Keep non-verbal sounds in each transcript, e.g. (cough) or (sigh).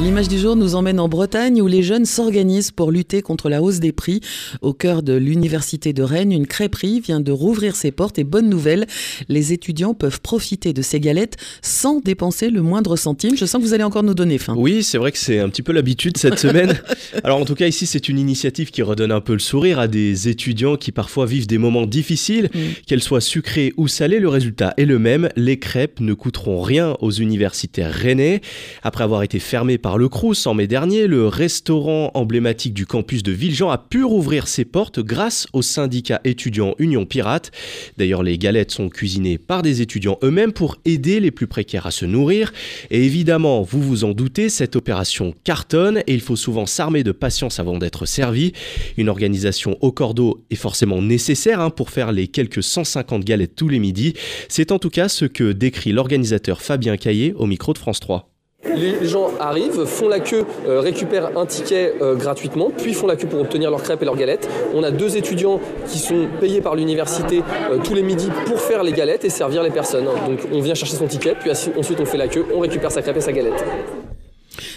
L'image du jour nous emmène en Bretagne où les jeunes s'organisent pour lutter contre la hausse des prix. Au cœur de l'université de Rennes, une crêperie vient de rouvrir ses portes et bonne nouvelle, les étudiants peuvent profiter de ces galettes sans dépenser le moindre centime. Je sens que vous allez encore nous donner faim. Oui, c'est vrai que c'est un petit peu l'habitude cette (laughs) semaine. Alors en tout cas ici, c'est une initiative qui redonne un peu le sourire à des étudiants qui parfois vivent des moments difficiles, mm. qu'elles soient sucrées ou salées. Le résultat est le même, les crêpes ne coûteront rien aux universitaires rennais. Après avoir été fermés par le Crous en mai dernier, le restaurant emblématique du campus de Villejean a pu rouvrir ses portes grâce au syndicat étudiant Union Pirate. D'ailleurs, les galettes sont cuisinées par des étudiants eux-mêmes pour aider les plus précaires à se nourrir. Et évidemment, vous vous en doutez, cette opération cartonne et il faut souvent s'armer de patience avant d'être servi. Une organisation au cordeau est forcément nécessaire hein, pour faire les quelques 150 galettes tous les midis. C'est en tout cas ce que décrit l'organisateur Fabien Caillé au micro de France 3. Les gens arrivent, font la queue, euh, récupèrent un ticket euh, gratuitement, puis font la queue pour obtenir leurs crêpes et leurs galettes. On a deux étudiants qui sont payés par l'université euh, tous les midis pour faire les galettes et servir les personnes. Donc on vient chercher son ticket, puis ensuite on fait la queue, on récupère sa crêpe et sa galette.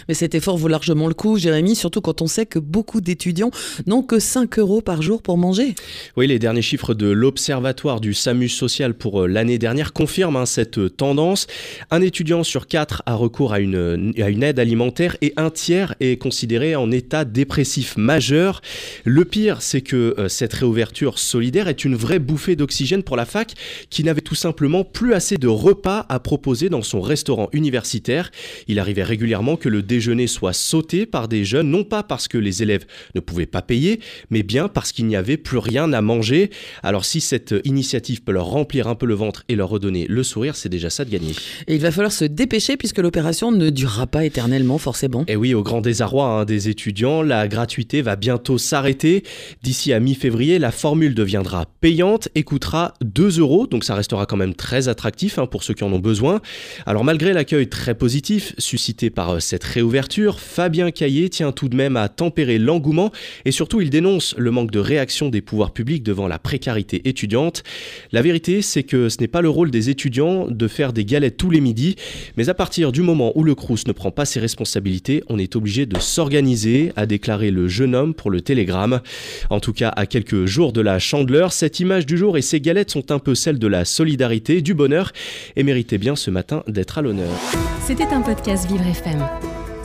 Mais cet effort vaut largement le coup, Jérémy, surtout quand on sait que beaucoup d'étudiants n'ont que 5 euros par jour pour manger. Oui, les derniers chiffres de l'Observatoire du SAMU social pour euh, l'année dernière confirment hein, cette tendance. Un étudiant sur 4 a recours à une, à une aide alimentaire et un tiers est considéré en état dépressif majeur. Le pire, c'est que euh, cette réouverture solidaire est une vraie bouffée d'oxygène pour la fac qui n'avait tout simplement plus assez de repas à proposer dans son restaurant universitaire. Il arrivait régulièrement que le déjeuner soit sauté par des jeunes, non pas parce que les élèves ne pouvaient pas payer, mais bien parce qu'il n'y avait plus rien à manger. Alors si cette initiative peut leur remplir un peu le ventre et leur redonner le sourire, c'est déjà ça de gagner. Et il va falloir se dépêcher puisque l'opération ne durera pas éternellement, forcément. Et oui, au grand désarroi hein, des étudiants, la gratuité va bientôt s'arrêter. D'ici à mi-février, la formule deviendra payante et coûtera 2 euros, donc ça restera quand même très attractif hein, pour ceux qui en ont besoin. Alors malgré l'accueil très positif suscité par euh, cette réouverture, Fabien Caillé tient tout de même à tempérer l'engouement et surtout il dénonce le manque de réaction des pouvoirs publics devant la précarité étudiante. La vérité, c'est que ce n'est pas le rôle des étudiants de faire des galettes tous les midis, mais à partir du moment où le Crous ne prend pas ses responsabilités, on est obligé de s'organiser, a déclaré le jeune homme pour le Télégramme. En tout cas, à quelques jours de la chandeleur, cette image du jour et ces galettes sont un peu celles de la solidarité, du bonheur et méritaient bien ce matin d'être à l'honneur. C'était un podcast Vivre FM.